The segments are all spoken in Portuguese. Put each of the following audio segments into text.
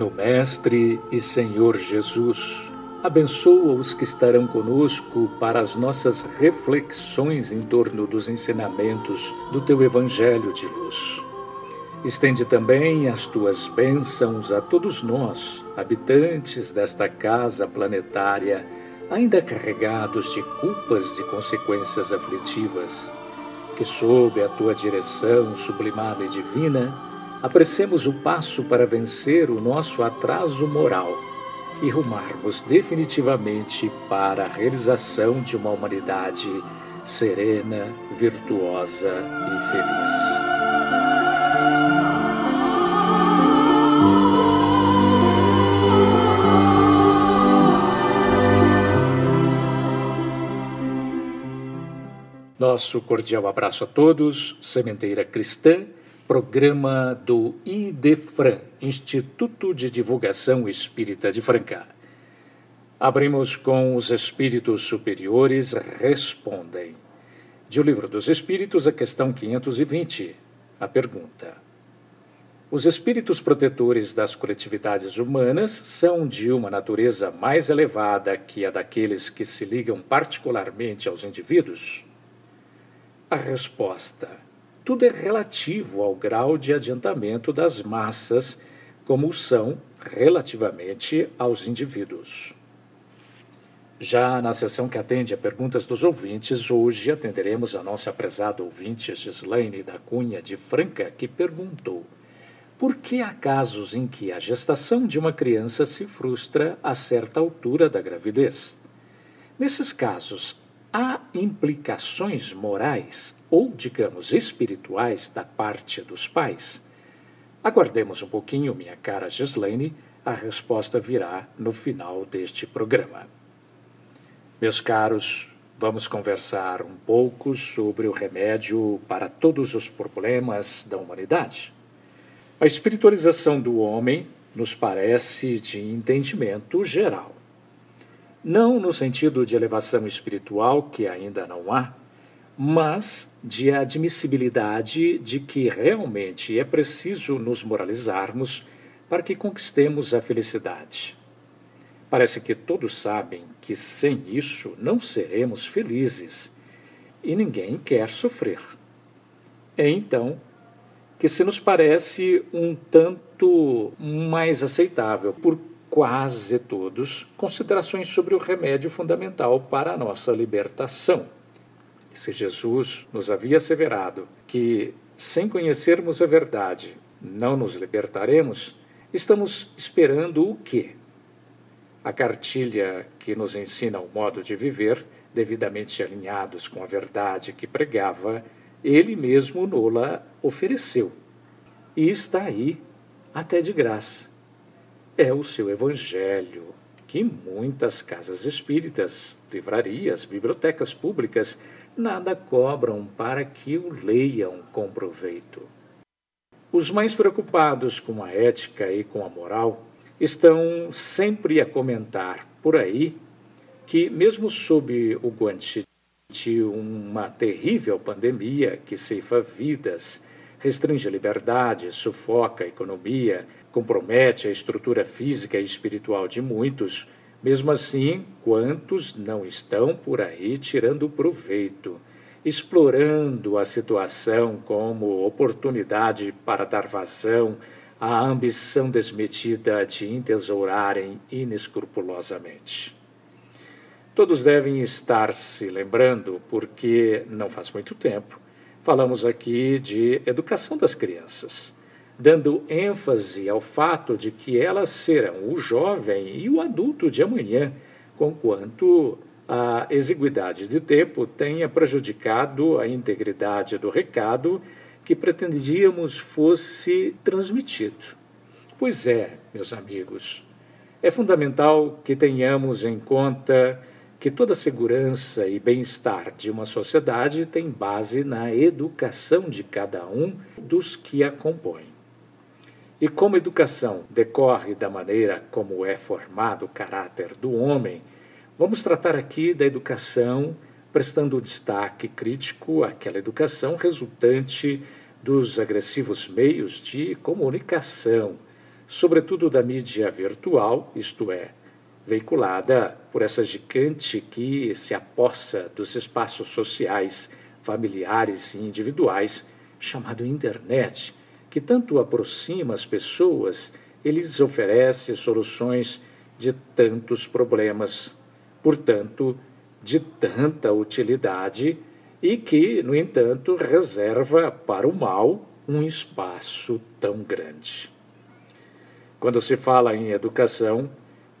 Divino Mestre e Senhor Jesus, abençoa os que estarão conosco para as nossas reflexões em torno dos ensinamentos do teu Evangelho de luz. Estende também as tuas bênçãos a todos nós, habitantes desta casa planetária, ainda carregados de culpas de consequências aflitivas, que, sob a tua direção sublimada e divina, apressemos o passo para vencer o nosso atraso moral e rumarmos definitivamente para a realização de uma humanidade serena, virtuosa e feliz. Nosso cordial abraço a todos, Sementeira Cristã programa do IDEFRAN, Instituto de Divulgação Espírita de Franca. Abrimos com Os Espíritos Superiores Respondem. De O Livro dos Espíritos, a questão 520. A pergunta: Os espíritos protetores das coletividades humanas são de uma natureza mais elevada que a daqueles que se ligam particularmente aos indivíduos? A resposta tudo é relativo ao grau de adiantamento das massas, como são relativamente aos indivíduos. Já na sessão que atende a perguntas dos ouvintes, hoje atenderemos a nossa prezada ouvinte Gislaine da Cunha de Franca, que perguntou: por que há casos em que a gestação de uma criança se frustra a certa altura da gravidez? Nesses casos, há implicações morais ou, digamos, espirituais da parte dos pais? Aguardemos um pouquinho, minha cara Gislaine, a resposta virá no final deste programa. Meus caros, vamos conversar um pouco sobre o remédio para todos os problemas da humanidade. A espiritualização do homem nos parece de entendimento geral não no sentido de elevação espiritual, que ainda não há, mas de admissibilidade de que realmente é preciso nos moralizarmos para que conquistemos a felicidade. Parece que todos sabem que sem isso não seremos felizes e ninguém quer sofrer. É então que se nos parece um tanto mais aceitável, por quase todos, considerações sobre o remédio fundamental para a nossa libertação. Se Jesus nos havia asseverado que, sem conhecermos a verdade, não nos libertaremos, estamos esperando o quê? A cartilha que nos ensina o modo de viver, devidamente alinhados com a verdade que pregava, ele mesmo nola ofereceu. E está aí, até de graça é o seu Evangelho, que muitas casas espíritas, livrarias, bibliotecas públicas nada cobram para que o leiam com proveito. Os mais preocupados com a ética e com a moral estão sempre a comentar por aí que, mesmo sob o guante de uma terrível pandemia que ceifa vidas, restringe a liberdade, sufoca a economia, compromete a estrutura física e espiritual de muitos, mesmo assim, quantos não estão por aí tirando proveito, explorando a situação como oportunidade para dar vazão à ambição desmedida de entesourarem inescrupulosamente. Todos devem estar se lembrando, porque não faz muito tempo falamos aqui de educação das crianças dando ênfase ao fato de que elas serão o jovem e o adulto de amanhã, conquanto a exiguidade de tempo tenha prejudicado a integridade do recado que pretendíamos fosse transmitido. Pois é, meus amigos, é fundamental que tenhamos em conta que toda segurança e bem-estar de uma sociedade tem base na educação de cada um dos que a compõem. E como educação decorre da maneira como é formado o caráter do homem, vamos tratar aqui da educação, prestando destaque crítico àquela educação resultante dos agressivos meios de comunicação, sobretudo da mídia virtual, isto é, veiculada por essa gigante que se apossa dos espaços sociais, familiares e individuais, chamado internet que tanto aproxima as pessoas e lhes oferece soluções de tantos problemas, portanto, de tanta utilidade e que, no entanto, reserva para o mal um espaço tão grande. Quando se fala em educação,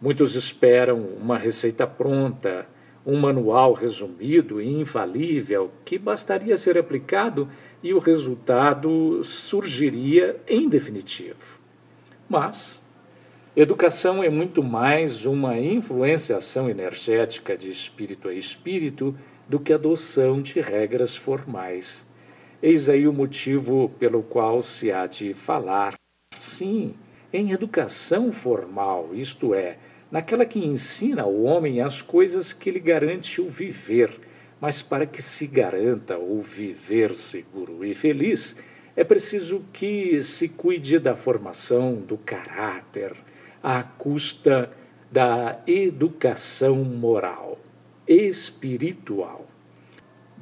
muitos esperam uma receita pronta, um manual resumido e infalível que bastaria ser aplicado e o resultado surgiria em definitivo. Mas educação é muito mais uma influenciação energética de espírito a espírito do que adoção de regras formais. Eis aí o motivo pelo qual se há de falar, sim, em educação formal, isto é, naquela que ensina ao homem as coisas que lhe garante o viver mas para que se garanta o viver seguro e feliz, é preciso que se cuide da formação do caráter à custa da educação moral, espiritual.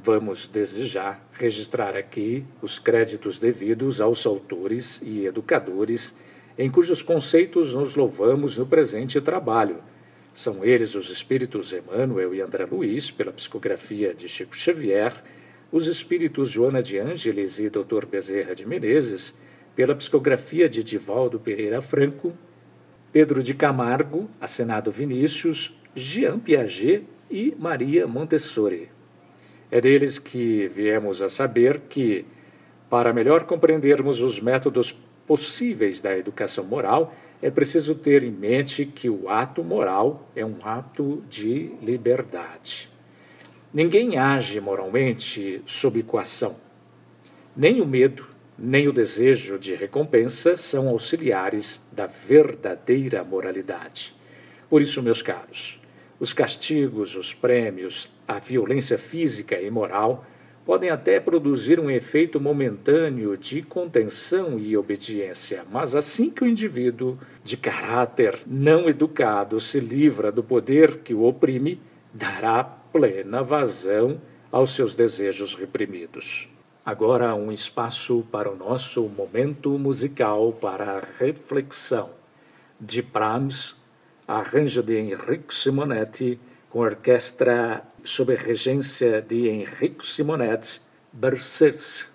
Vamos desejar registrar aqui os créditos devidos aos autores e educadores em cujos conceitos nos louvamos no presente trabalho são eles os espíritos Emmanuel e André Luiz, pela psicografia de Chico Xavier, os espíritos Joana de Ângeles e Dr. Bezerra de Menezes, pela psicografia de Divaldo Pereira Franco, Pedro de Camargo, Acenado Vinícius, Jean Piaget e Maria Montessori. É deles que viemos a saber que, para melhor compreendermos os métodos possíveis da educação moral, é preciso ter em mente que o ato moral é um ato de liberdade. Ninguém age moralmente sob coação. Nem o medo, nem o desejo de recompensa são auxiliares da verdadeira moralidade. Por isso, meus caros, os castigos, os prêmios, a violência física e moral podem até produzir um efeito momentâneo de contenção e obediência, mas assim que o indivíduo de caráter não educado se livra do poder que o oprime, dará plena vazão aos seus desejos reprimidos. Agora, um espaço para o nosso momento musical para reflexão. De Brahms, arranjo de Enrico Simonetti, com orquestra sob a regência de Enrico Simonetti, Bercerce.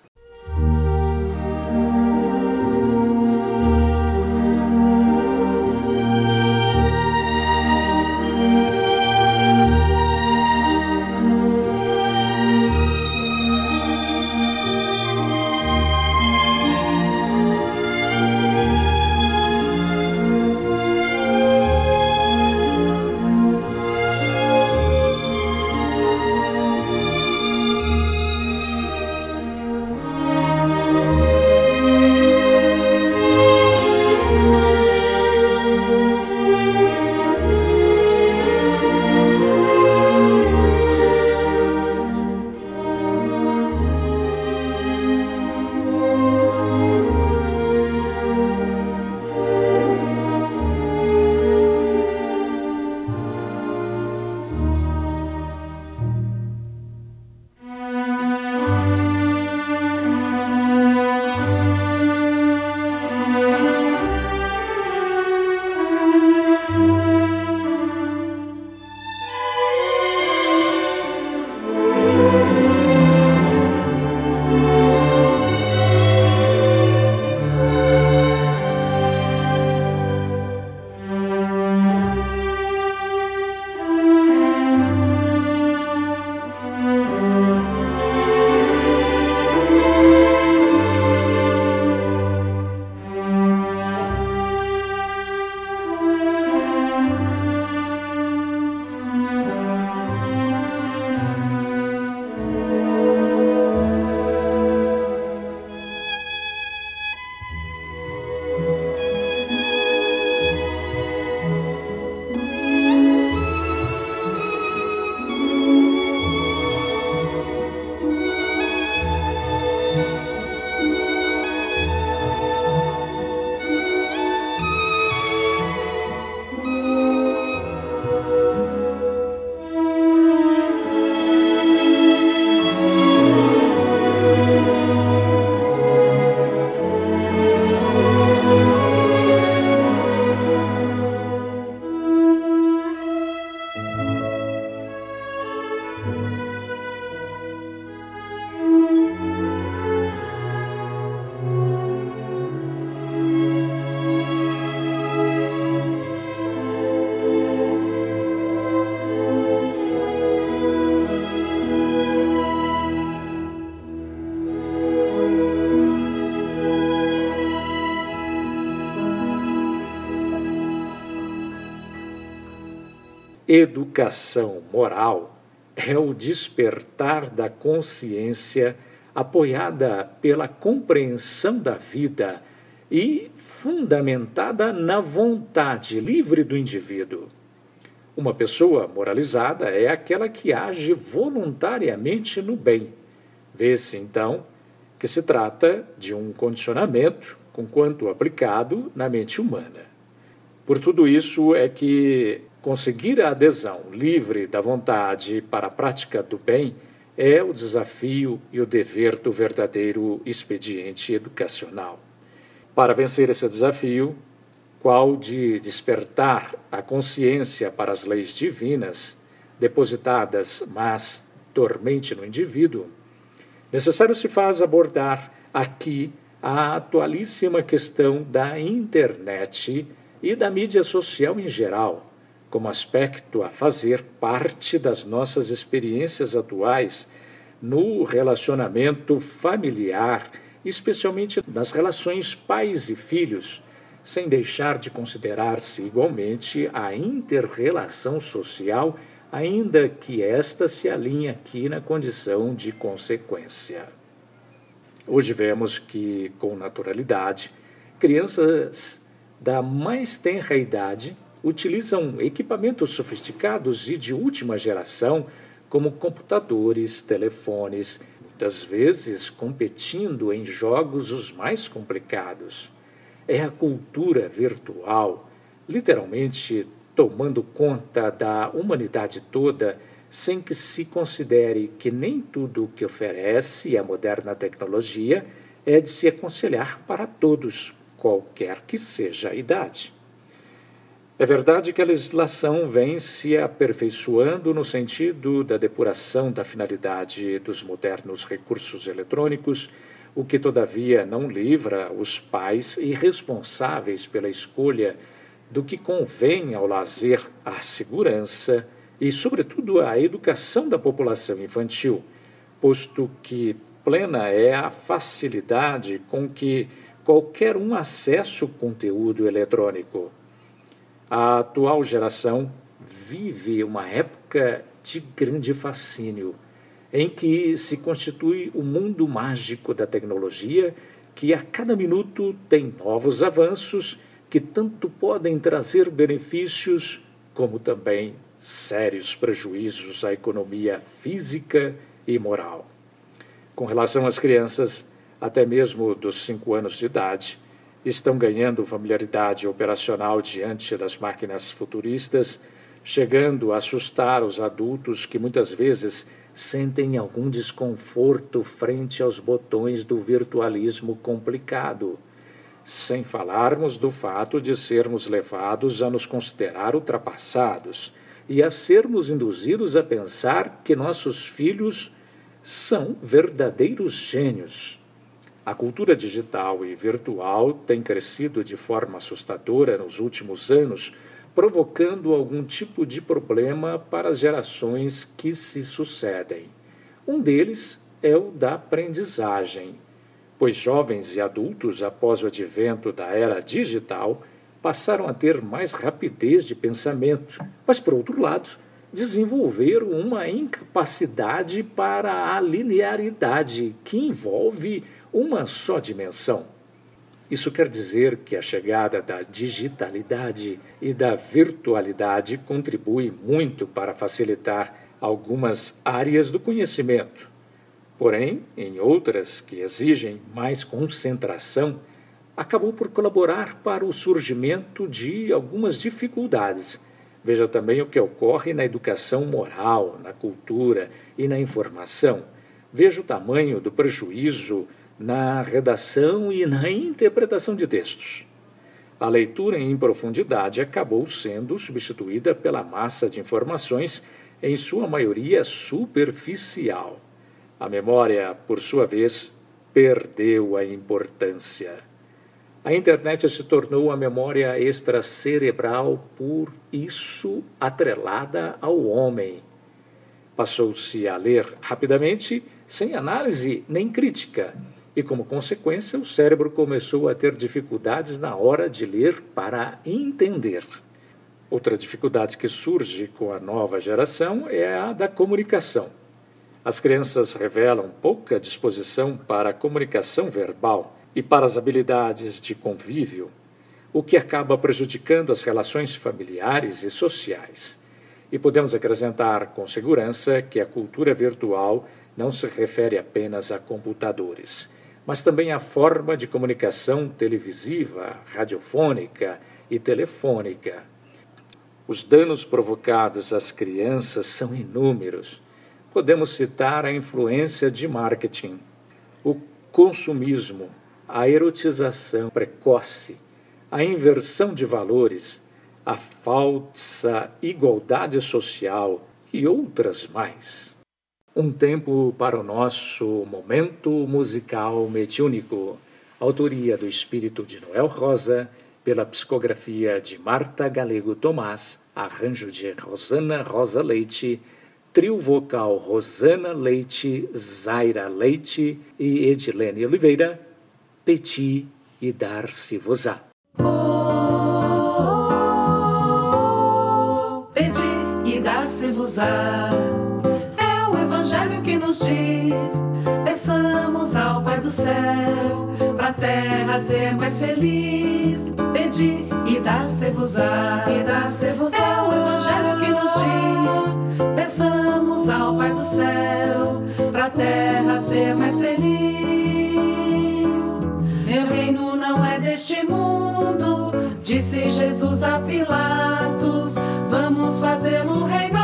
Educação moral é o despertar da consciência apoiada pela compreensão da vida e fundamentada na vontade livre do indivíduo. Uma pessoa moralizada é aquela que age voluntariamente no bem. Vê-se, então, que se trata de um condicionamento, conquanto aplicado na mente humana. Por tudo isso é que conseguir a adesão livre da vontade para a prática do bem é o desafio e o dever do verdadeiro expediente educacional. Para vencer esse desafio, qual de despertar a consciência para as leis divinas, depositadas, mas dormente no indivíduo, necessário se faz abordar aqui a atualíssima questão da internet e da mídia social em geral, como aspecto a fazer parte das nossas experiências atuais no relacionamento familiar, especialmente nas relações pais e filhos sem deixar de considerar-se igualmente a interrelação social, ainda que esta se alinhe aqui na condição de consequência. Hoje vemos que, com naturalidade, crianças da mais tenra idade utilizam equipamentos sofisticados e de última geração, como computadores, telefones, muitas vezes competindo em jogos os mais complicados é a cultura virtual, literalmente tomando conta da humanidade toda, sem que se considere que nem tudo o que oferece a moderna tecnologia é de se aconselhar para todos, qualquer que seja a idade. É verdade que a legislação vem se aperfeiçoando no sentido da depuração da finalidade dos modernos recursos eletrônicos o que, todavia, não livra os pais irresponsáveis pela escolha do que convém ao lazer, à segurança e, sobretudo, à educação da população infantil, posto que plena é a facilidade com que qualquer um acessa o conteúdo eletrônico. A atual geração vive uma época de grande fascínio em que se constitui o mundo mágico da tecnologia, que a cada minuto tem novos avanços que tanto podem trazer benefícios, como também sérios prejuízos à economia física e moral. Com relação às crianças, até mesmo dos cinco anos de idade, estão ganhando familiaridade operacional diante das máquinas futuristas, chegando a assustar os adultos que muitas vezes sentem algum desconforto frente aos botões do virtualismo complicado, sem falarmos do fato de sermos levados a nos considerar ultrapassados e a sermos induzidos a pensar que nossos filhos são verdadeiros gênios. A cultura digital e virtual tem crescido de forma assustadora nos últimos anos provocando algum tipo de problema para as gerações que se sucedem. Um deles é o da aprendizagem, pois jovens e adultos, após o advento da era digital, passaram a ter mais rapidez de pensamento, mas, por outro lado, desenvolveram uma incapacidade para a linearidade que envolve uma só dimensão. Isso quer dizer que a chegada da digitalidade e da virtualidade contribui muito para facilitar algumas áreas do conhecimento. Porém, em outras que exigem mais concentração, acabou por colaborar para o surgimento de algumas dificuldades. Veja também o que ocorre na educação moral, na cultura e na informação. Veja o tamanho do prejuízo na redação e na interpretação de textos. A leitura em profundidade acabou sendo substituída pela massa de informações, em sua maioria superficial. A memória, por sua vez, perdeu a importância. A internet se tornou a memória extracerebral, por isso atrelada ao homem. Passou-se a ler rapidamente, sem análise nem crítica e, como consequência, o cérebro começou a ter dificuldades na hora de ler para entender. Outra dificuldade que surge com a nova geração é a da comunicação. As crianças revelam pouca disposição para a comunicação verbal e para as habilidades de convívio, o que acaba prejudicando as relações familiares e sociais. E podemos acrescentar com segurança que a cultura virtual não se refere apenas a computadores, mas também à forma de comunicação televisiva, radiofônica e telefônica. Os danos provocados às crianças são inúmeros. Podemos citar a influência de marketing, o consumismo, a erotização precoce, a inversão de valores, a falsa igualdade social e outras mais. Um tempo para o nosso momento musical mediúnico. Autoria do Espírito de Noel Rosa, pela psicografia de Marta Galego Tomás, arranjo de Rosana Rosa Leite, trio vocal Rosana Leite, Zaira Leite e Edilene Oliveira, Peti e Dar-se-vos-á. Oh, pedi e dar-se-vos-á. É o Evangelho que nos diz: peçamos ao Pai do céu, pra terra ser mais feliz. Pedi e dar-se-vos-á. E dar-se-vos-á. É o Evangelho que nos diz: peçamos ao Pai do céu, pra terra ser mais feliz. Meu reino não é deste mundo, disse Jesus a Pilatos. Vamos fazê-lo reinar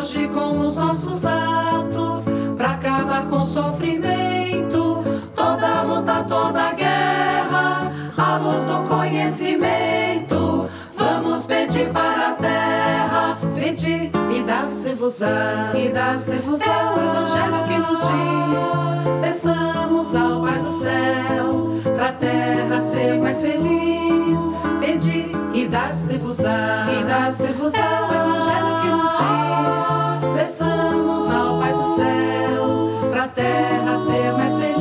hoje com os nossos atos, para acabar com o sofrimento, toda luta, toda guerra, a luz do conhecimento. Vamos pedir para a terra, pedir e dar-se-vos-á, e dar-se-vos-á é o evangelho que nos diz. Peçamos ao Pai do céu, pra terra ser mais feliz. Pedir e dar-se-vos-á, e dar-se-vos-á é o evangelho que nos diz. Peçamos ao Pai do céu, pra terra ser mais feliz.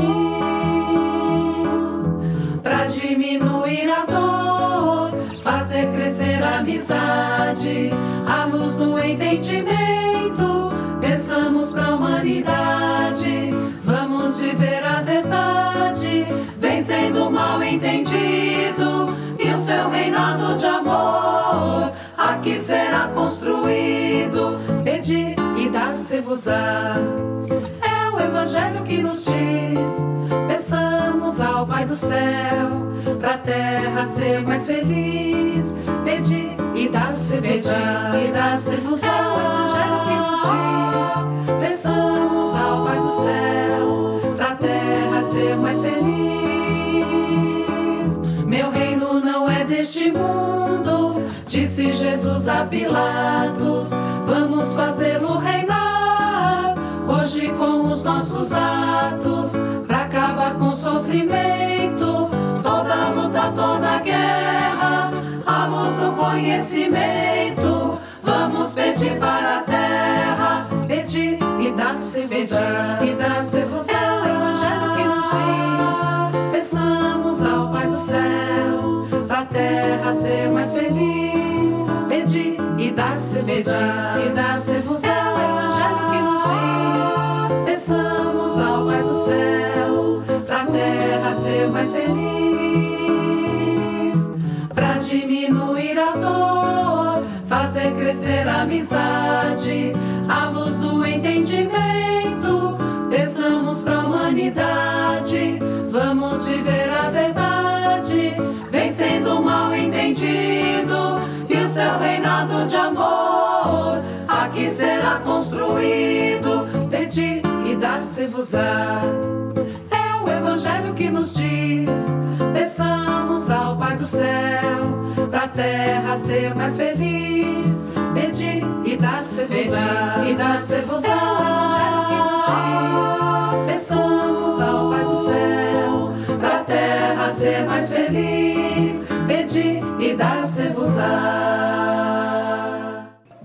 Pra diminuir a dor, fazer crescer a amizade, a luz do entendimento. Pensamos pra humanidade, vamos viver a verdade, vencendo o mal entendido e o seu reinado de amor aqui será construído. Pedir e dar-se-vos-á. É o evangelho que nos diz. Peçamos ao Pai do céu, pra terra ser mais feliz. Pedir e. E dar-se-vos-á. É o evangelho que nos diz. Peçamos ao Pai do céu, pra terra ser mais feliz. Meu reino não é deste mundo, disse Jesus a Pilatos. Vamos fazê-lo reinar hoje com os nossos atos, pra acabar com o sofrimento, toda luta, toda guerra, a luz do conhecimento. Vamos pedir para a terra, pedir e dar-se-vos-á, e dar-se-vos-á, é o evangelho que nos diz. Peçamos ao Pai do céu, pra terra ser mais feliz. Pedir e dar-se-vos-á, e dar-se-vos-á, é o evangelho que nos diz. Peçamos ao Pai do céu, pra terra ser mais feliz. Pra diminuir a dor, fazer crescer a amizade, a luz do entendimento. Peçamos pra humanidade, vamos viver a verdade, vencendo o mal entendido de amor aqui será construído. Pedir e dar-se-vos-á. É o evangelho que nos diz. Peçamos ao Pai do céu, pra terra ser mais feliz. Pedir e dar-se-vos-á. E dar-se-vos-á. É o evangelho que nos diz. Peçamos ao Pai do céu, pra terra ser mais feliz. Pedir e dar-se-vos-á.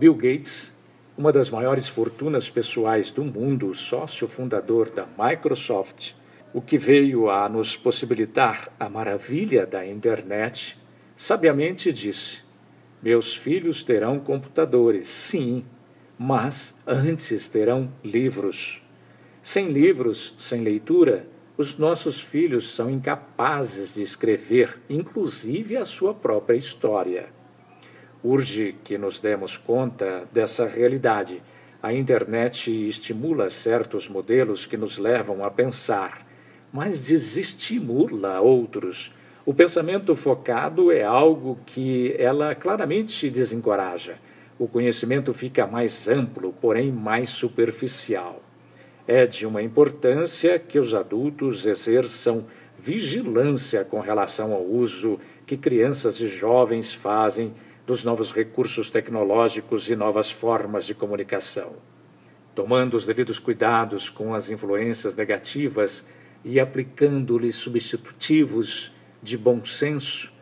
Bill Gates, uma das maiores fortunas pessoais do mundo, sócio fundador da Microsoft, o que veio a nos possibilitar a maravilha da internet, sabiamente disse: Meus filhos terão computadores, sim, mas antes terão livros. Sem livros, sem leitura, os nossos filhos são incapazes de escrever, inclusive a sua própria história. Urge que nos demos conta dessa realidade. A internet estimula certos modelos que nos levam a pensar, mas desestimula outros. O pensamento focado é algo que ela claramente desencoraja. O conhecimento fica mais amplo, porém mais superficial. É de uma importância que os adultos exerçam vigilância com relação ao uso que crianças e jovens fazem dos novos recursos tecnológicos e novas formas de comunicação. Tomando os devidos cuidados com as influências negativas e aplicando-lhes substitutivos de bom senso,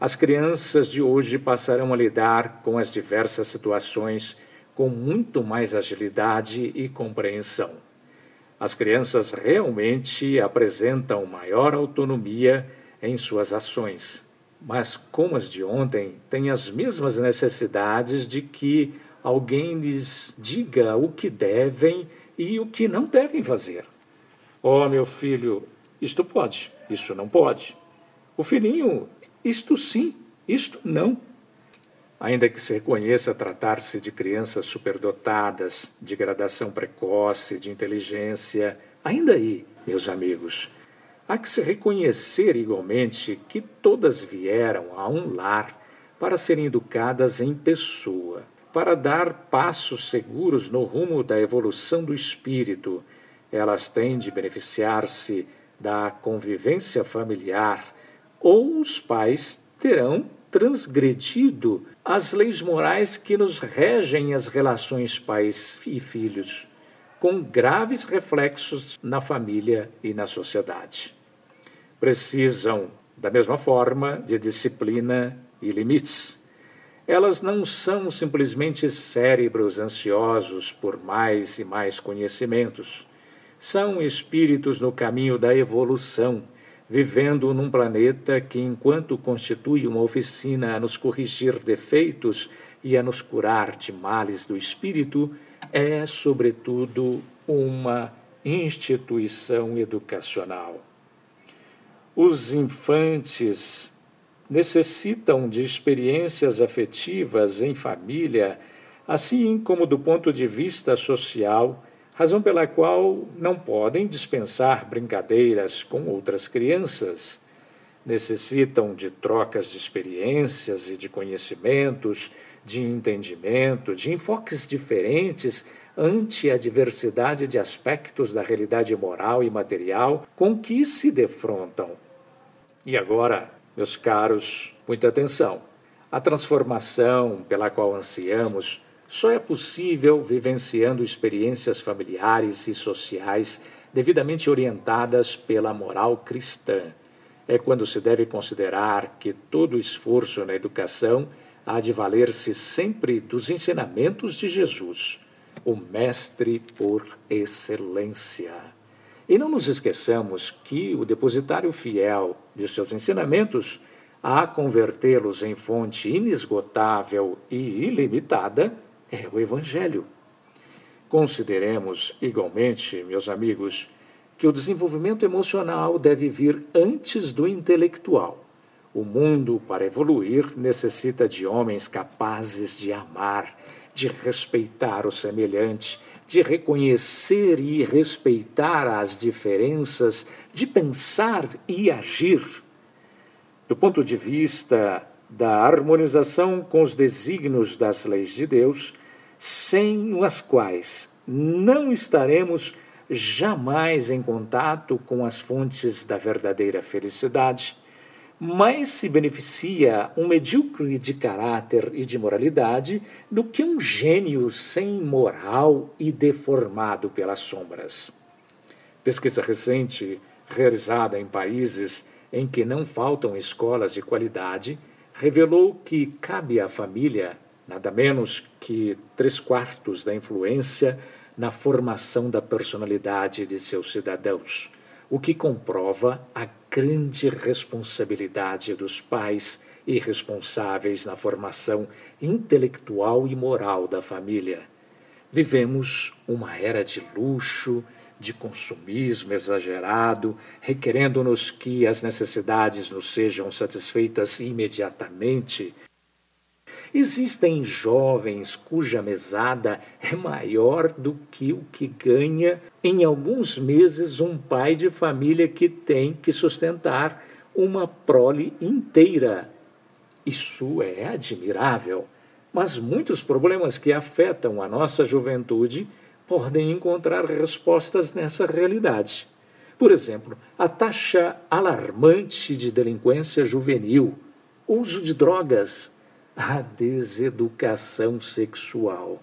as crianças de hoje passarão a lidar com as diversas situações com muito mais agilidade e compreensão. As crianças realmente apresentam maior autonomia em suas ações mas como as de ontem, têm as mesmas necessidades de que alguém lhes diga o que devem e o que não devem fazer. Oh, meu filho, isto pode, isso não pode. O filhinho, isto sim, isto não. Ainda que se reconheça tratar-se de crianças superdotadas, de gradação precoce, de inteligência, ainda aí, meus amigos, Há que se reconhecer igualmente que todas vieram a um lar para serem educadas em pessoa, para dar passos seguros no rumo da evolução do espírito. Elas têm de beneficiar-se da convivência familiar, ou os pais terão transgredido as leis morais que nos regem as relações pais e filhos, com graves reflexos na família e na sociedade precisam, da mesma forma, de disciplina e limites. Elas não são simplesmente cérebros ansiosos por mais e mais conhecimentos. São espíritos no caminho da evolução, vivendo num planeta que, enquanto constitui uma oficina a nos corrigir defeitos e a nos curar de males do espírito, é, sobretudo, uma instituição educacional. Os infantes necessitam de experiências afetivas em família, assim como do ponto de vista social, razão pela qual não podem dispensar brincadeiras com outras crianças. Necessitam de trocas de experiências e de conhecimentos, de entendimento, de enfoques diferentes ante a diversidade de aspectos da realidade moral e material com que se defrontam. E agora, meus caros, muita atenção. A transformação pela qual ansiamos só é possível vivenciando experiências familiares e sociais devidamente orientadas pela moral cristã. É quando se deve considerar que todo esforço na educação há de valer-se sempre dos ensinamentos de Jesus, o Mestre por excelência. E não nos esqueçamos que o depositário fiel de seus ensinamentos, a convertê-los em fonte inesgotável e ilimitada, é o Evangelho. Consideremos, igualmente, meus amigos, que o desenvolvimento emocional deve vir antes do intelectual. O mundo, para evoluir, necessita de homens capazes de amar, de respeitar o semelhante, de reconhecer e respeitar as diferenças, de pensar e agir. Do ponto de vista da harmonização com os desígnios das leis de Deus, sem as quais não estaremos jamais em contato com as fontes da verdadeira felicidade, mais se beneficia um medíocre de caráter e de moralidade do que um gênio sem moral e deformado pelas sombras. Pesquisa recente, realizada em países em que não faltam escolas de qualidade, revelou que cabe à família nada menos que três quartos da influência na formação da personalidade de seus cidadãos o que comprova a grande responsabilidade dos pais e responsáveis na formação intelectual e moral da família. Vivemos uma era de luxo, de consumismo exagerado, requerendo-nos que as necessidades nos sejam satisfeitas imediatamente. Existem jovens cuja mesada é maior do que o que ganha em alguns meses um pai de família que tem que sustentar uma prole inteira. Isso é admirável, mas muitos problemas que afetam a nossa juventude podem encontrar respostas nessa realidade. Por exemplo, a taxa alarmante de delinquência juvenil, uso de drogas, a deseducação sexual.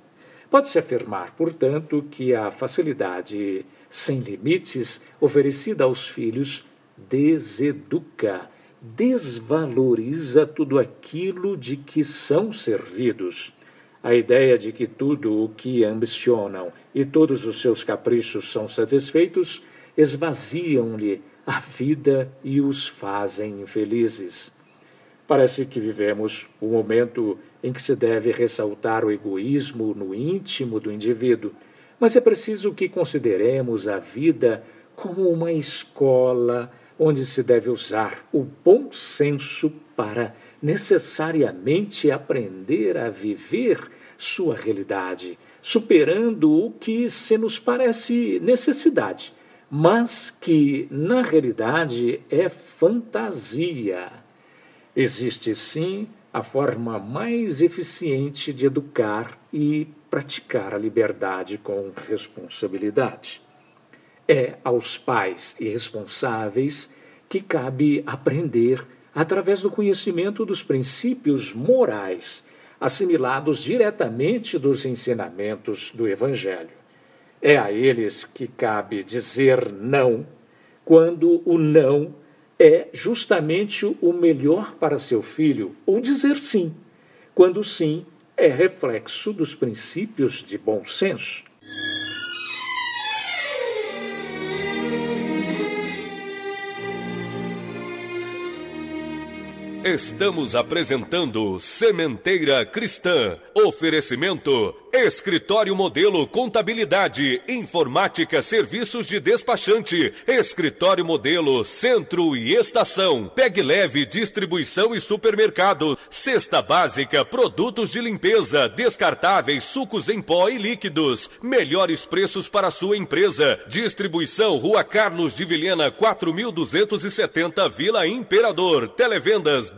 Pode-se afirmar, portanto, que a facilidade sem limites oferecida aos filhos deseduca, desvaloriza tudo aquilo de que são servidos. A ideia de que tudo o que ambicionam e todos os seus caprichos são satisfeitos esvaziam-lhe a vida e os fazem infelizes. Parece que vivemos o um momento em que se deve ressaltar o egoísmo no íntimo do indivíduo, mas é preciso que consideremos a vida como uma escola onde se deve usar o bom senso para necessariamente aprender a viver sua realidade, superando o que se nos parece necessidade, mas que, na realidade, é fantasia. Existe sim a forma mais eficiente de educar e praticar a liberdade com responsabilidade. É aos pais e responsáveis que cabe aprender através do conhecimento dos princípios morais assimilados diretamente dos ensinamentos do Evangelho. É a eles que cabe dizer não, quando o não é justamente o melhor para seu filho, ou dizer sim, quando sim é reflexo dos princípios de bom senso. Estamos apresentando Sementeira Cristã. Oferecimento Escritório Modelo Contabilidade, Informática, Serviços de Despachante, Escritório Modelo Centro e Estação, Peg Leve Distribuição e Supermercado, Cesta Básica, Produtos de Limpeza, Descartáveis, Sucos em Pó e Líquidos, melhores preços para sua empresa, Distribuição Rua Carlos de Vilhena 4270 Vila Imperador, Televendas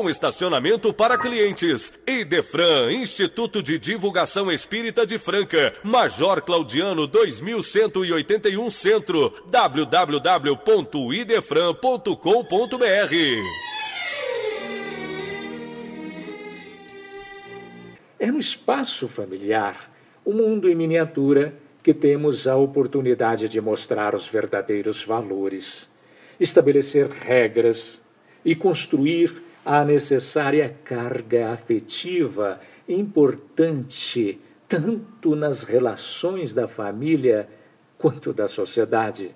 com estacionamento para clientes. Idefran, Instituto de Divulgação Espírita de Franca, Major Claudiano 2181 Centro, www.idefran.com.br. É no espaço familiar, o mundo em miniatura, que temos a oportunidade de mostrar os verdadeiros valores, estabelecer regras e construir a necessária carga afetiva importante tanto nas relações da família quanto da sociedade.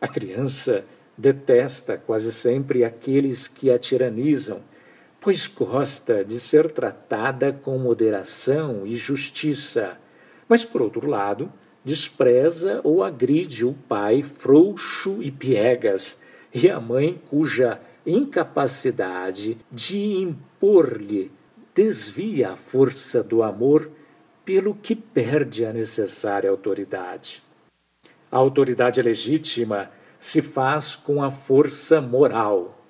A criança detesta quase sempre aqueles que a tiranizam, pois gosta de ser tratada com moderação e justiça, mas, por outro lado, despreza ou agride o pai frouxo e piegas e a mãe cuja incapacidade de impor-lhe desvia a força do amor pelo que perde a necessária autoridade. A autoridade legítima se faz com a força moral.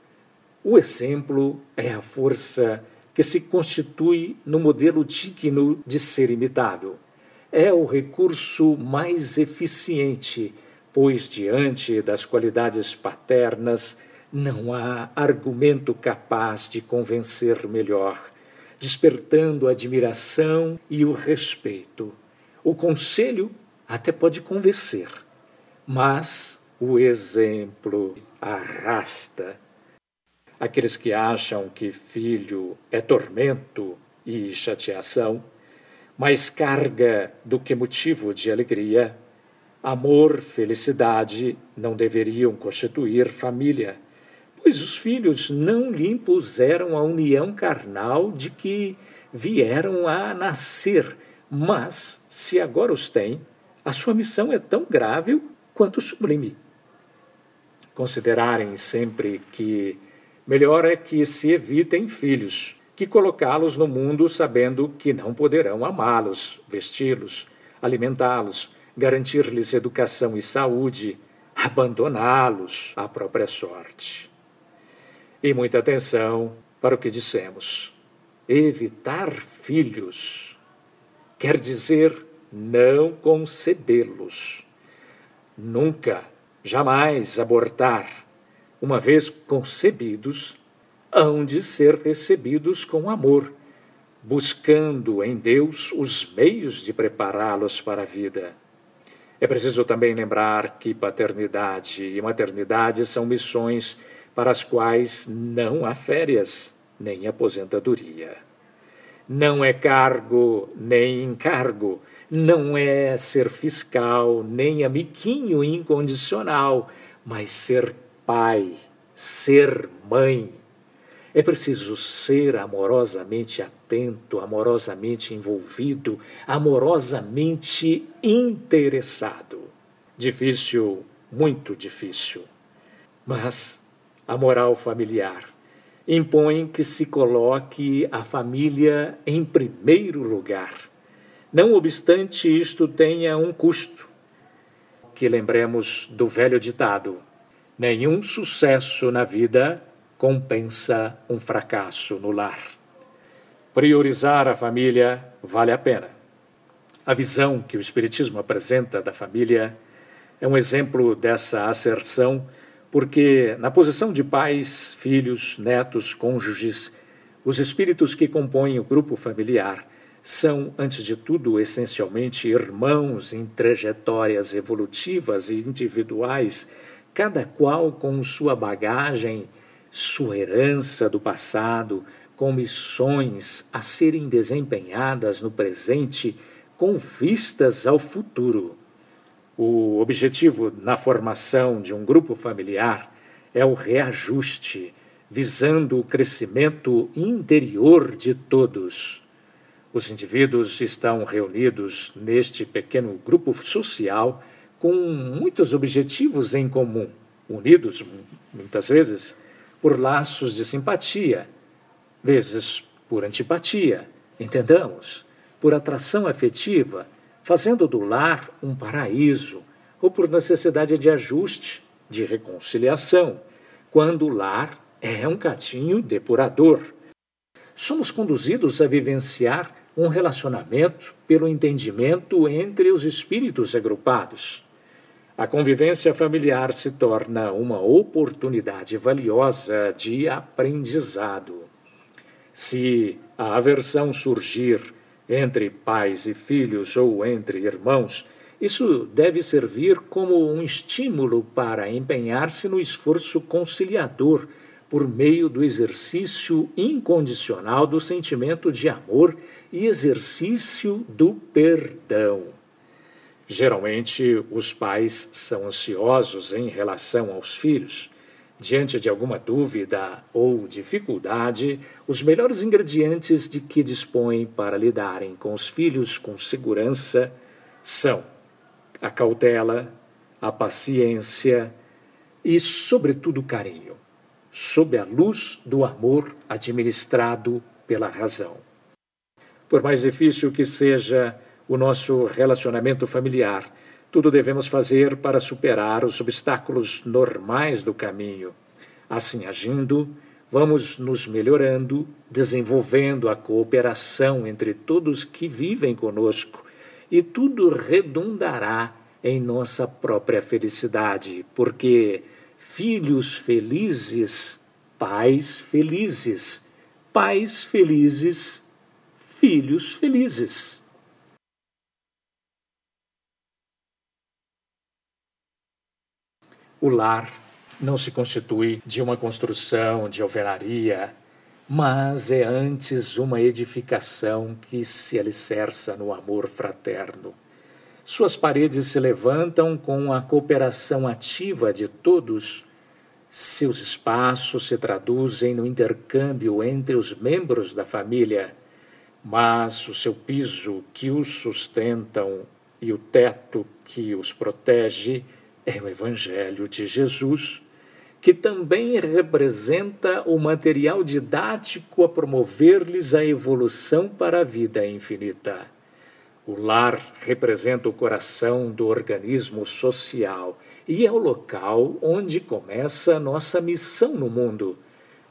O exemplo é a força que se constitui no modelo digno de ser imitado. É o recurso mais eficiente, pois, diante das qualidades paternas, não há argumento capaz de convencer melhor, despertando a admiração e o respeito. O conselho até pode convencer, mas o exemplo arrasta. Aqueles que acham que filho é tormento e chateação, mais carga do que motivo de alegria, amor, felicidade não deveriam constituir família pois os filhos não lhe impuseram a união carnal de que vieram a nascer, mas, se agora os têm, a sua missão é tão grave quanto sublime. Considerarem sempre que melhor é que se evitem filhos, que colocá-los no mundo sabendo que não poderão amá-los, vesti-los, alimentá-los, garantir-lhes educação e saúde, abandoná-los à própria sorte. E muita atenção para o que dissemos. Evitar filhos quer dizer não concebê-los. Nunca, jamais abortar. Uma vez concebidos, hão de ser recebidos com amor, buscando em Deus os meios de prepará-los para a vida. É preciso também lembrar que paternidade e maternidade são missões para as quais não há férias nem aposentadoria. Não é cargo nem encargo, não é ser fiscal nem amiguinho incondicional, mas ser pai, ser mãe. É preciso ser amorosamente atento, amorosamente envolvido, amorosamente interessado. Difícil, muito difícil. Mas a moral familiar. Impõe que se coloque a família em primeiro lugar. Não obstante isto tenha um custo. Que lembremos do velho ditado: nenhum sucesso na vida compensa um fracasso no lar. Priorizar a família vale a pena. A visão que o Espiritismo apresenta da família é um exemplo dessa asserção porque na posição de pais, filhos, netos, cônjuges, os espíritos que compõem o grupo familiar são, antes de tudo, essencialmente irmãos em trajetórias evolutivas e individuais, cada qual com sua bagagem, sua herança do passado, com missões a serem desempenhadas no presente com vistas ao futuro. O objetivo na formação de um grupo familiar é o reajuste, visando o crescimento interior de todos. Os indivíduos estão reunidos neste pequeno grupo social com muitos objetivos em comum, unidos, muitas vezes, por laços de simpatia, vezes por antipatia, entendamos, por atração afetiva fazendo do lar um paraíso, ou por necessidade de ajuste, de reconciliação, quando o lar é um catinho depurador. Somos conduzidos a vivenciar um relacionamento pelo entendimento entre os espíritos agrupados. A convivência familiar se torna uma oportunidade valiosa de aprendizado. Se a aversão surgir entre pais e filhos ou entre irmãos, isso deve servir como um estímulo para empenhar-se no esforço conciliador por meio do exercício incondicional do sentimento de amor e exercício do perdão. Geralmente, os pais são ansiosos em relação aos filhos Diante de alguma dúvida ou dificuldade, os melhores ingredientes de que dispõem para lidarem com os filhos com segurança são a cautela, a paciência e, sobretudo, o carinho, sob a luz do amor administrado pela razão. Por mais difícil que seja o nosso relacionamento familiar. Tudo devemos fazer para superar os obstáculos normais do caminho. Assim agindo, vamos nos melhorando, desenvolvendo a cooperação entre todos que vivem conosco, e tudo redundará em nossa própria felicidade, porque filhos felizes, pais felizes, pais felizes, filhos felizes. O lar não se constitui de uma construção de alvenaria, mas é antes uma edificação que se alicerça no amor fraterno. Suas paredes se levantam com a cooperação ativa de todos. Seus espaços se traduzem no intercâmbio entre os membros da família, mas o seu piso que os sustentam e o teto que os protege é o Evangelho de Jesus, que também representa o material didático a promover-lhes a evolução para a vida infinita. O lar representa o coração do organismo social e é o local onde começa a nossa missão no mundo.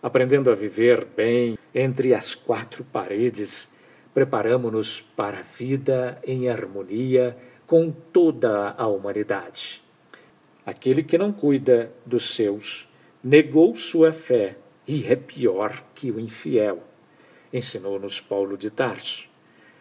Aprendendo a viver bem entre as quatro paredes, preparamos-nos para a vida em harmonia com toda a humanidade. Aquele que não cuida dos seus negou sua fé e é pior que o infiel, ensinou-nos Paulo de Tarso.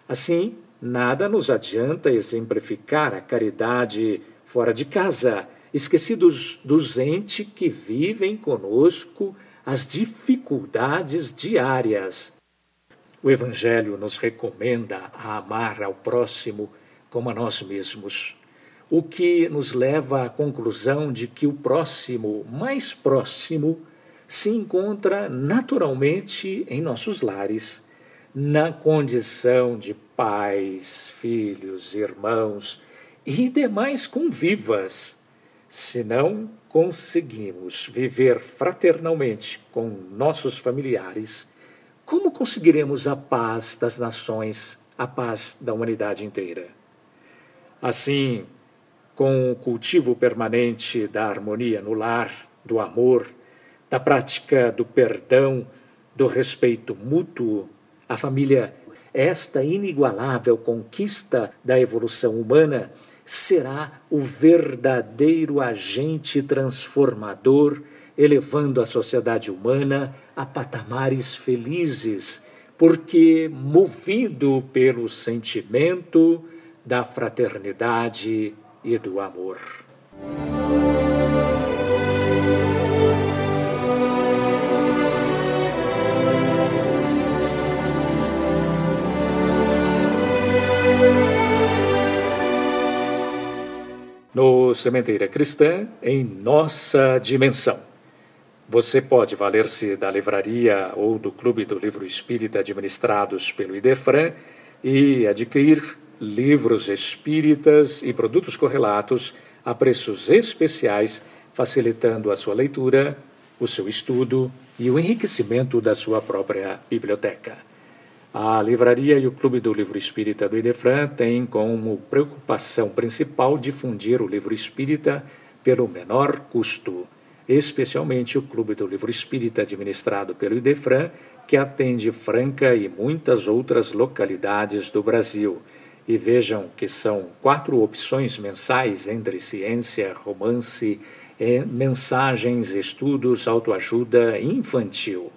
Assim, nada nos adianta exemplificar a caridade fora de casa, esquecidos dos entes que vivem conosco as dificuldades diárias. O Evangelho nos recomenda a amar ao próximo como a nós mesmos o que nos leva à conclusão de que o próximo, mais próximo, se encontra naturalmente em nossos lares, na condição de pais, filhos, irmãos e demais convivas. Se não conseguimos viver fraternalmente com nossos familiares, como conseguiremos a paz das nações, a paz da humanidade inteira? Assim, com o cultivo permanente da harmonia no lar, do amor, da prática do perdão, do respeito mútuo, a família, esta inigualável conquista da evolução humana, será o verdadeiro agente transformador, elevando a sociedade humana a patamares felizes, porque movido pelo sentimento da fraternidade e do amor. No Sementeira Cristã, em nossa dimensão. Você pode valer-se da livraria ou do Clube do Livro Espírita administrados pelo Idefran e adquirir livros espíritas e produtos correlatos a preços especiais, facilitando a sua leitura, o seu estudo e o enriquecimento da sua própria biblioteca. A livraria e o Clube do Livro Espírita do Idefran têm como preocupação principal difundir o livro espírita pelo menor custo, especialmente o Clube do Livro Espírita administrado pelo Idefran, que atende Franca e muitas outras localidades do Brasil e vejam que são quatro opções mensais entre ciência, romance, mensagens, estudos, autoajuda infantil.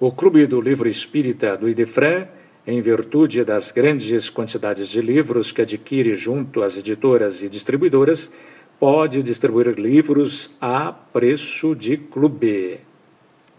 O Clube do Livro Espírita do Idefran, em virtude das grandes quantidades de livros que adquire junto às editoras e distribuidoras, pode distribuir livros a preço de clube.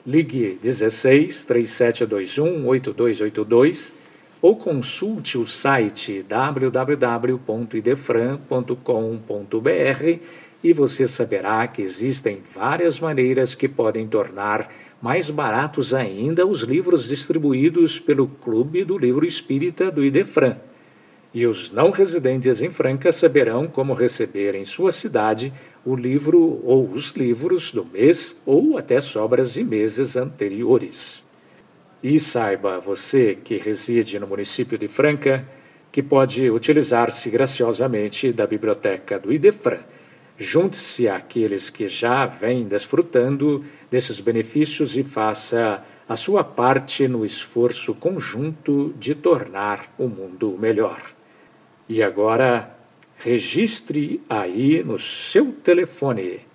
Ligue 16 3721 8282 ou consulte o site www.idefran.com.br e você saberá que existem várias maneiras que podem tornar mais baratos ainda os livros distribuídos pelo Clube do Livro Espírita do Idefran. E os não residentes em Franca saberão como receber em sua cidade o livro ou os livros do mês ou até sobras de meses anteriores. E saiba, você que reside no município de Franca, que pode utilizar-se graciosamente da biblioteca do Idefran. Junte-se àqueles que já vêm desfrutando desses benefícios e faça a sua parte no esforço conjunto de tornar o mundo melhor. E agora, registre aí no seu telefone.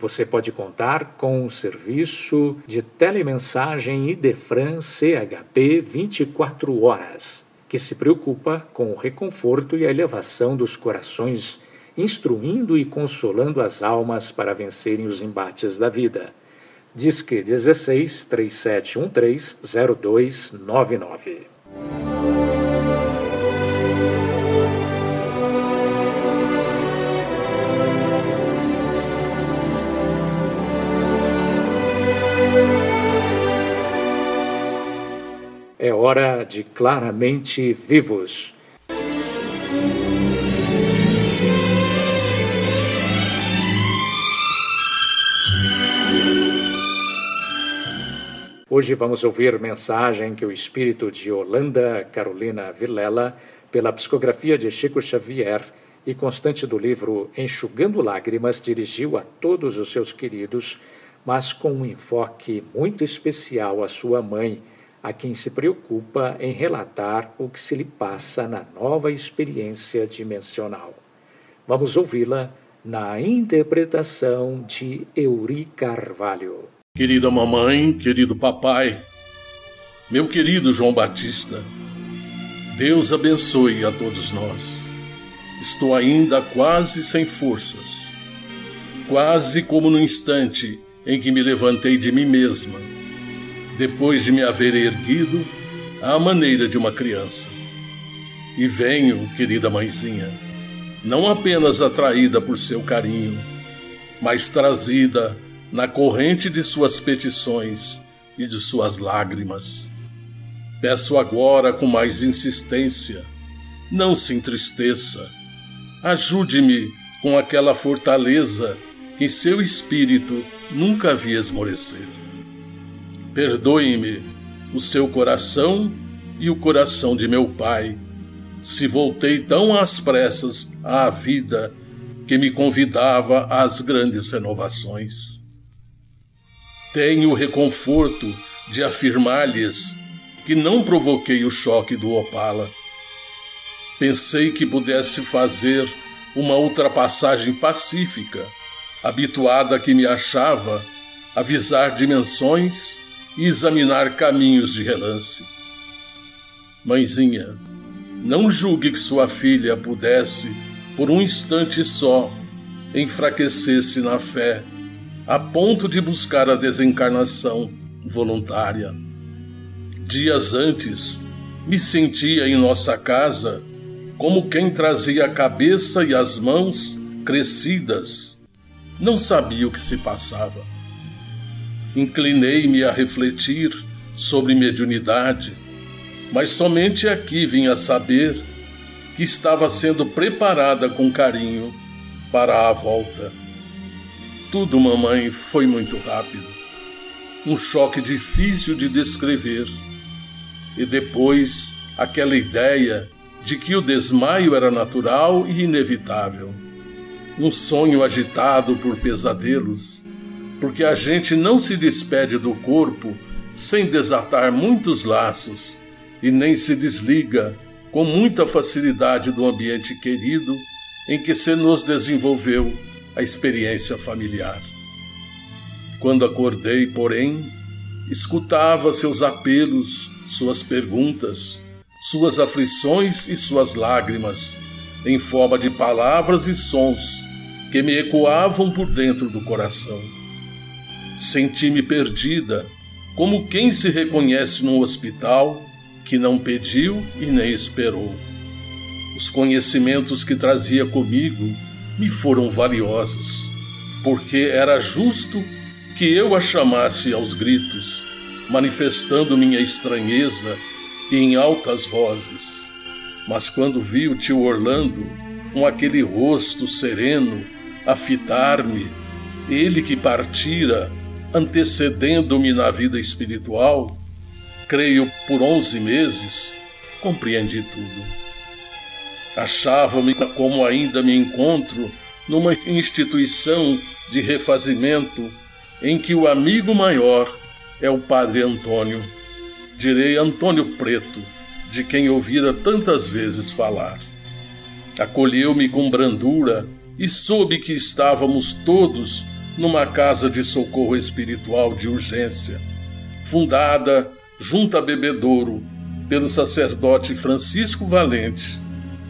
Você pode contar com o serviço de telemensagem Idefran CHP 24 horas que se preocupa com o reconforto e a elevação dos corações, instruindo e consolando as almas para vencerem os embates da vida. Disque 16 3713 0299. É hora de claramente vivos. Hoje vamos ouvir mensagem que o espírito de Holanda Carolina Vilela, pela psicografia de Chico Xavier e constante do livro Enxugando Lágrimas, dirigiu a todos os seus queridos, mas com um enfoque muito especial à sua mãe, a quem se preocupa em relatar o que se lhe passa na nova experiência dimensional. Vamos ouvi-la na interpretação de Euri Carvalho. Querida mamãe, querido papai, meu querido João Batista, Deus abençoe a todos nós. Estou ainda quase sem forças, quase como no instante em que me levantei de mim mesma depois de me haver erguido à maneira de uma criança. E venho, querida mãezinha, não apenas atraída por seu carinho, mas trazida na corrente de suas petições e de suas lágrimas. Peço agora com mais insistência, não se entristeça. Ajude-me com aquela fortaleza que seu espírito nunca havia esmorecer. Perdoe-me o seu coração e o coração de meu pai, se voltei tão às pressas à vida que me convidava às grandes renovações. Tenho o reconforto de afirmar-lhes que não provoquei o choque do Opala. Pensei que pudesse fazer uma ultrapassagem pacífica, habituada que me achava avisar dimensões e examinar caminhos de relance. Mãezinha, não julgue que sua filha pudesse, por um instante só, enfraquecer-se na fé, a ponto de buscar a desencarnação voluntária. Dias antes, me sentia em nossa casa como quem trazia a cabeça e as mãos crescidas. Não sabia o que se passava inclinei-me a refletir sobre mediunidade, mas somente aqui vim a saber que estava sendo preparada com carinho para a volta. Tudo, mamãe, foi muito rápido. Um choque difícil de descrever. E depois aquela ideia de que o desmaio era natural e inevitável. Um sonho agitado por pesadelos porque a gente não se despede do corpo sem desatar muitos laços e nem se desliga com muita facilidade do ambiente querido em que se nos desenvolveu a experiência familiar. Quando acordei, porém, escutava seus apelos, suas perguntas, suas aflições e suas lágrimas, em forma de palavras e sons que me ecoavam por dentro do coração. Senti-me perdida, como quem se reconhece num hospital que não pediu e nem esperou. Os conhecimentos que trazia comigo me foram valiosos, porque era justo que eu a chamasse aos gritos, manifestando minha estranheza e em altas vozes. Mas quando vi o tio Orlando, com aquele rosto sereno, a fitar-me, ele que partira antecedendo-me na vida espiritual, creio por onze meses, compreendi tudo. Achava-me como ainda me encontro numa instituição de refazimento em que o amigo maior é o Padre Antônio. Direi Antônio Preto, de quem ouvira tantas vezes falar. Acolheu-me com brandura e soube que estávamos todos numa casa de socorro espiritual de urgência, fundada junto a Bebedouro pelo sacerdote Francisco Valente,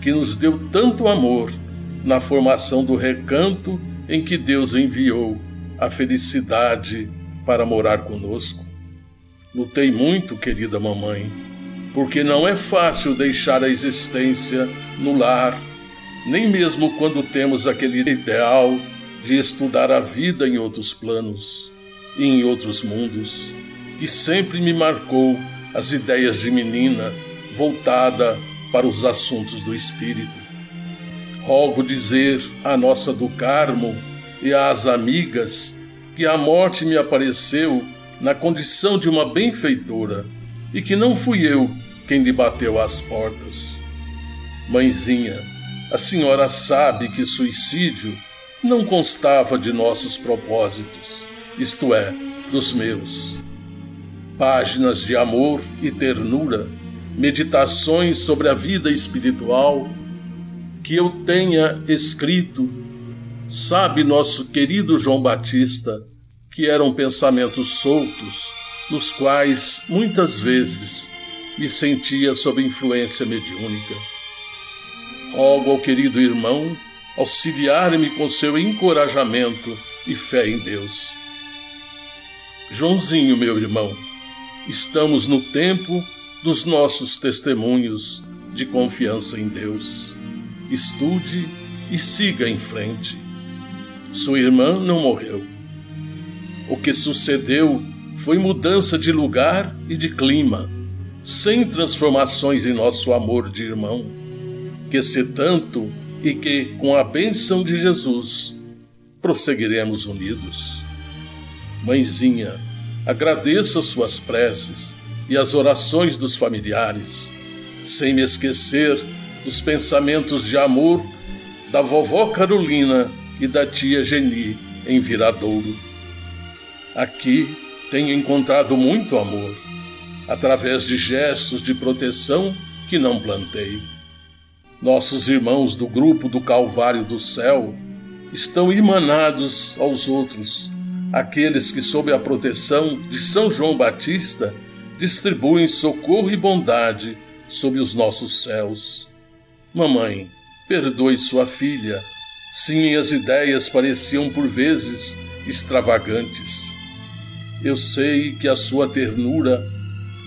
que nos deu tanto amor na formação do recanto em que Deus enviou a felicidade para morar conosco. Lutei muito, querida mamãe, porque não é fácil deixar a existência no lar nem mesmo quando temos aquele ideal de estudar a vida em outros planos e em outros mundos, que sempre me marcou as ideias de menina voltada para os assuntos do espírito. Rogo dizer à nossa do Carmo e às amigas que a morte me apareceu na condição de uma benfeitora e que não fui eu quem lhe bateu às portas. Mãezinha, a senhora sabe que suicídio não constava de nossos propósitos, isto é, dos meus. Páginas de amor e ternura, meditações sobre a vida espiritual que eu tenha escrito, sabe nosso querido João Batista, que eram pensamentos soltos, nos quais muitas vezes me sentia sob influência mediúnica rogo ao querido irmão auxiliar-me com seu encorajamento e fé em Deus. Joãozinho, meu irmão, estamos no tempo dos nossos testemunhos de confiança em Deus. Estude e siga em frente. Sua irmã não morreu. O que sucedeu foi mudança de lugar e de clima, sem transformações em nosso amor de irmão que se tanto e que, com a bênção de Jesus, prosseguiremos unidos. Mãezinha, agradeço suas preces e as orações dos familiares, sem me esquecer dos pensamentos de amor da vovó Carolina e da tia Geni em Viradouro. Aqui tenho encontrado muito amor, através de gestos de proteção que não plantei. Nossos irmãos do grupo do Calvário do Céu estão irmanados aos outros, aqueles que, sob a proteção de São João Batista, distribuem socorro e bondade sobre os nossos céus. Mamãe, perdoe sua filha, se minhas ideias pareciam por vezes extravagantes. Eu sei que a sua ternura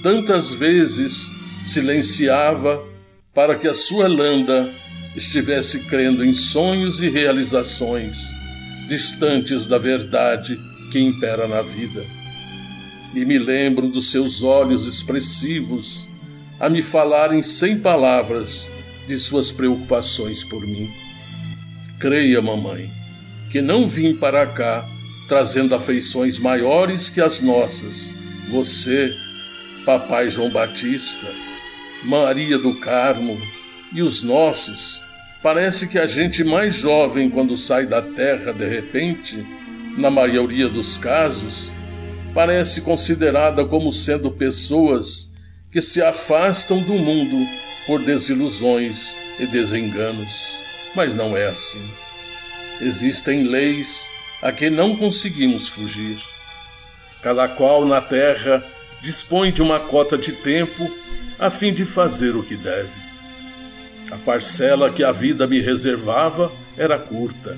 tantas vezes silenciava para que a sua landa estivesse crendo em sonhos e realizações distantes da verdade que impera na vida. E me lembro dos seus olhos expressivos a me falarem sem palavras de suas preocupações por mim. Creia, mamãe, que não vim para cá trazendo afeições maiores que as nossas. Você, papai João Batista, Maria do Carmo e os nossos, parece que a gente mais jovem, quando sai da terra de repente, na maioria dos casos, parece considerada como sendo pessoas que se afastam do mundo por desilusões e desenganos. Mas não é assim. Existem leis a que não conseguimos fugir. Cada qual na terra dispõe de uma cota de tempo a fim de fazer o que deve. A parcela que a vida me reservava era curta,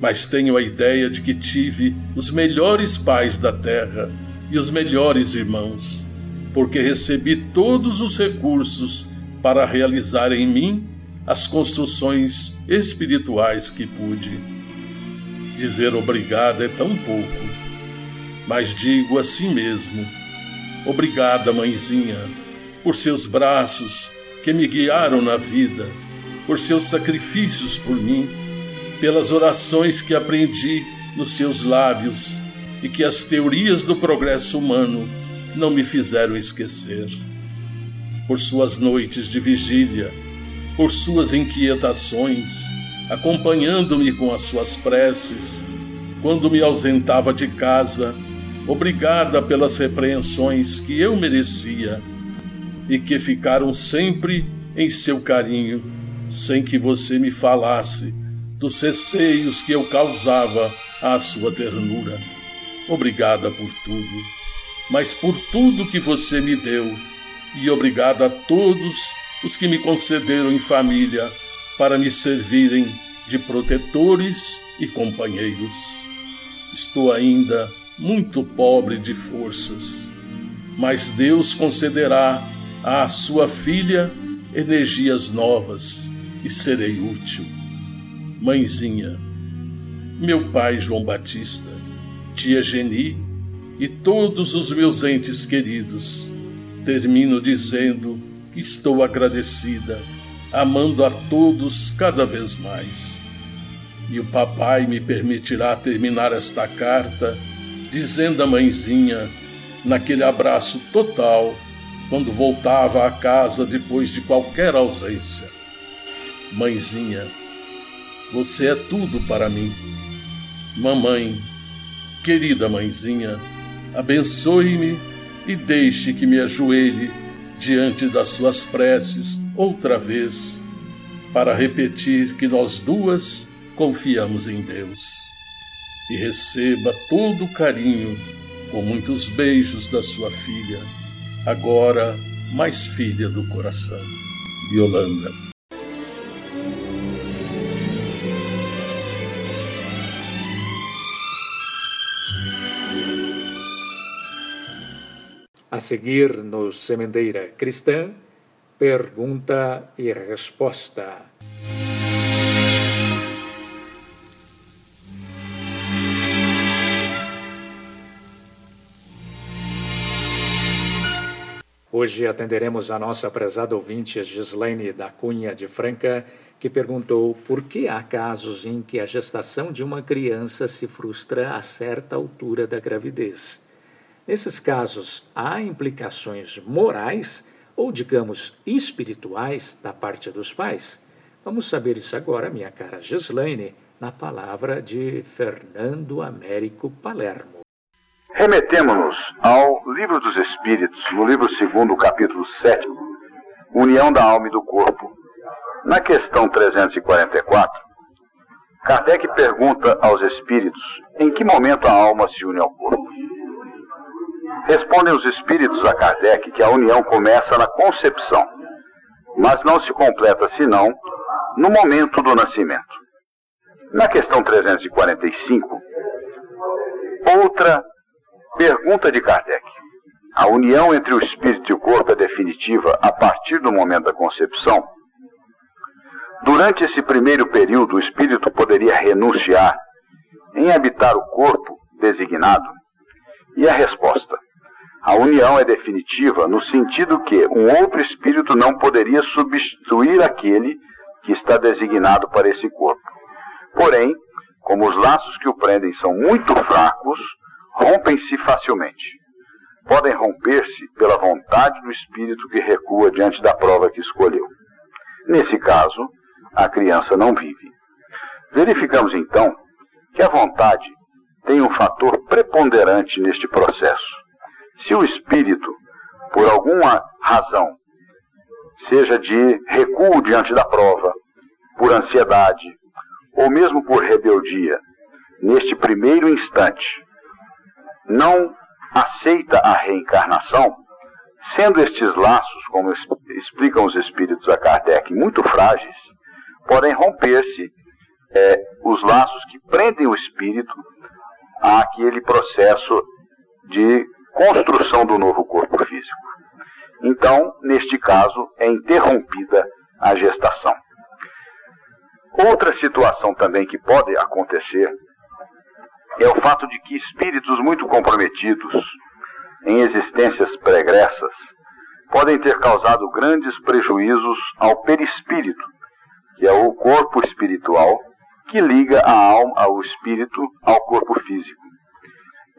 mas tenho a ideia de que tive os melhores pais da terra e os melhores irmãos, porque recebi todos os recursos para realizar em mim as construções espirituais que pude. Dizer obrigado é tão pouco, mas digo a si mesmo: obrigada, mãezinha por seus braços que me guiaram na vida, por seus sacrifícios por mim, pelas orações que aprendi nos seus lábios e que as teorias do progresso humano não me fizeram esquecer. Por suas noites de vigília, por suas inquietações, acompanhando-me com as suas preces, quando me ausentava de casa, obrigada pelas repreensões que eu merecia e que ficaram sempre em seu carinho, sem que você me falasse dos receios que eu causava à sua ternura. Obrigada por tudo, mas por tudo que você me deu, e obrigada a todos os que me concederam em família para me servirem de protetores e companheiros. Estou ainda muito pobre de forças, mas Deus concederá à sua filha energias novas e serei útil. Mãezinha, meu pai João Batista, tia Geni e todos os meus entes queridos, termino dizendo que estou agradecida, amando a todos cada vez mais. E o papai me permitirá terminar esta carta dizendo à mãezinha, naquele abraço total, quando voltava à casa depois de qualquer ausência: Mãezinha, você é tudo para mim. Mamãe, querida mãezinha, abençoe-me e deixe que me ajoelhe diante das suas preces outra vez, para repetir que nós duas confiamos em Deus. E receba todo o carinho com muitos beijos da sua filha, agora mais filha do coração, Yolanda. A seguir, no Sementeira Cristã, pergunta e resposta. Hoje atenderemos a nossa prezada ouvinte Gislaine da Cunha de Franca, que perguntou por que há casos em que a gestação de uma criança se frustra a certa altura da gravidez. Nesses casos, há implicações morais ou, digamos, espirituais da parte dos pais? Vamos saber isso agora, minha cara Gislaine, na palavra de Fernando Américo Palermo. Remetemos-nos ao Livro dos Espíritos, no livro 2, capítulo 7, União da Alma e do Corpo. Na questão 344, Kardec pergunta aos espíritos em que momento a alma se une ao corpo. Respondem os espíritos a Kardec que a união começa na concepção, mas não se completa senão no momento do nascimento. Na questão 345, outra Pergunta de Kardec. A união entre o espírito e o corpo é definitiva a partir do momento da concepção? Durante esse primeiro período, o espírito poderia renunciar em habitar o corpo designado? E a resposta: a união é definitiva no sentido que um outro espírito não poderia substituir aquele que está designado para esse corpo. Porém, como os laços que o prendem são muito fracos, rompem-se facilmente. Podem romper-se pela vontade do espírito que recua diante da prova que escolheu. Nesse caso, a criança não vive. Verificamos então que a vontade tem um fator preponderante neste processo. Se o espírito, por alguma razão, seja de recuo diante da prova, por ansiedade, ou mesmo por rebeldia, neste primeiro instante, não aceita a reencarnação, sendo estes laços, como explicam os espíritos a Kardec, muito frágeis, podem romper-se é, os laços que prendem o espírito àquele processo de construção do novo corpo físico. Então, neste caso, é interrompida a gestação. Outra situação também que pode acontecer é o fato de que espíritos muito comprometidos em existências pregressas podem ter causado grandes prejuízos ao perispírito, que é o corpo espiritual que liga a alma, ao espírito, ao corpo físico.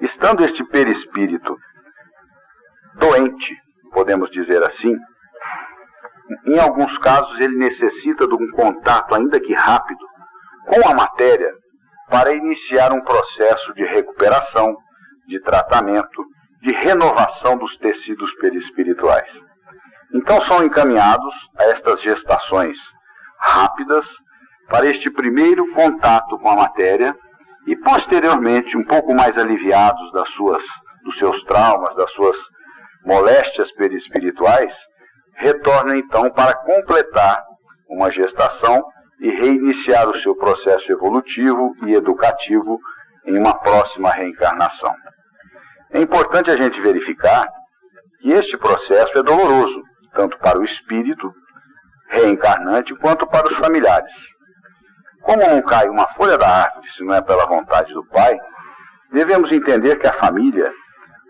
Estando este perispírito doente, podemos dizer assim, em alguns casos, ele necessita de um contato, ainda que rápido, com a matéria para iniciar um processo de recuperação, de tratamento, de renovação dos tecidos perispirituais. Então são encaminhados a estas gestações rápidas para este primeiro contato com a matéria e posteriormente um pouco mais aliviados das suas dos seus traumas, das suas moléstias perispirituais, retornam então para completar uma gestação e reiniciar o seu processo evolutivo e educativo em uma próxima reencarnação. É importante a gente verificar que este processo é doloroso, tanto para o espírito reencarnante quanto para os familiares. Como não cai uma folha da árvore se não é pela vontade do Pai, devemos entender que a família,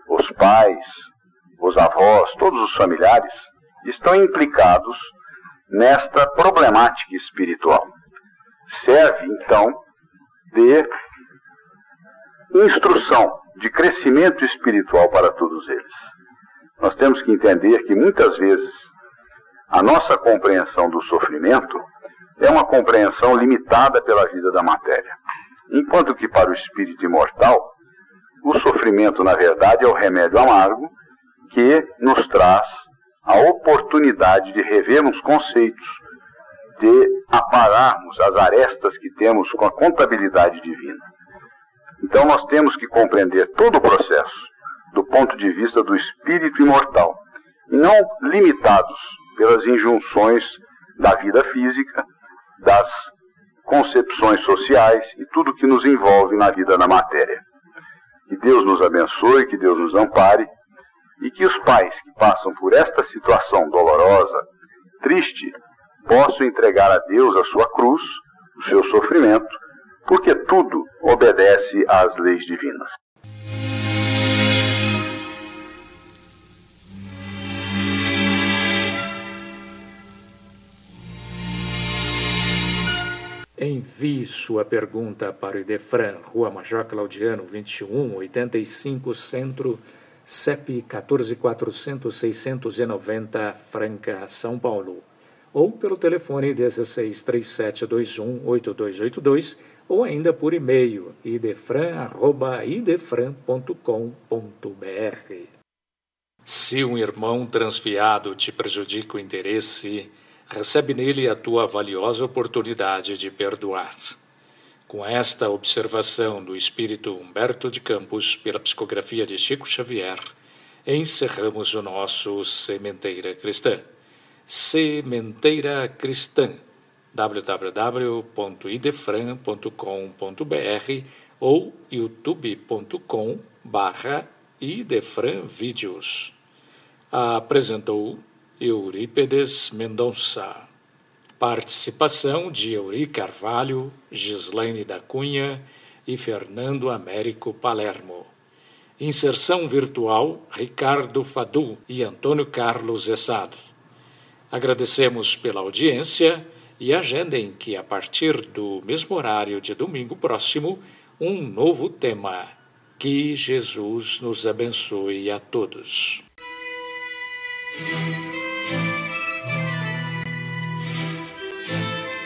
os pais, os avós, todos os familiares, estão implicados nesta problemática espiritual. Serve, então, de instrução, de crescimento espiritual para todos eles. Nós temos que entender que muitas vezes a nossa compreensão do sofrimento é uma compreensão limitada pela vida da matéria. Enquanto que para o espírito imortal, o sofrimento, na verdade, é o remédio amargo que nos traz a oportunidade de revermos conceitos, de apararmos as arestas que temos com a contabilidade divina. Então nós temos que compreender todo o processo do ponto de vista do espírito imortal, e não limitados pelas injunções da vida física, das concepções sociais e tudo que nos envolve na vida da matéria. Que Deus nos abençoe, que Deus nos ampare e que os pais que passam por esta situação dolorosa, triste, possam entregar a Deus a sua cruz, o seu sofrimento, porque tudo obedece às leis divinas. Envie sua pergunta para o Idefran, Rua Major Claudiano, 21, 85, Centro, CEP 14400 690, Franca, São Paulo. Ou pelo telefone 1637218282 ou ainda por e-mail idefran@idefran.com.br. Se um irmão transviado te prejudica o interesse, recebe nele a tua valiosa oportunidade de perdoar. Com esta observação do espírito Humberto de Campos pela psicografia de Chico Xavier, encerramos o nosso Sementeira Cristã. Sementeira Cristã www.idefran.com.br ou youtube.com barra idefranvídeos. Apresentou Eurípedes Mendonça. Participação de Euri Carvalho, Gislaine da Cunha e Fernando Américo Palermo. Inserção virtual Ricardo Fadu e Antônio Carlos Essado. Agradecemos pela audiência e agendem que a partir do mesmo horário de domingo próximo, um novo tema. Que Jesus nos abençoe a todos.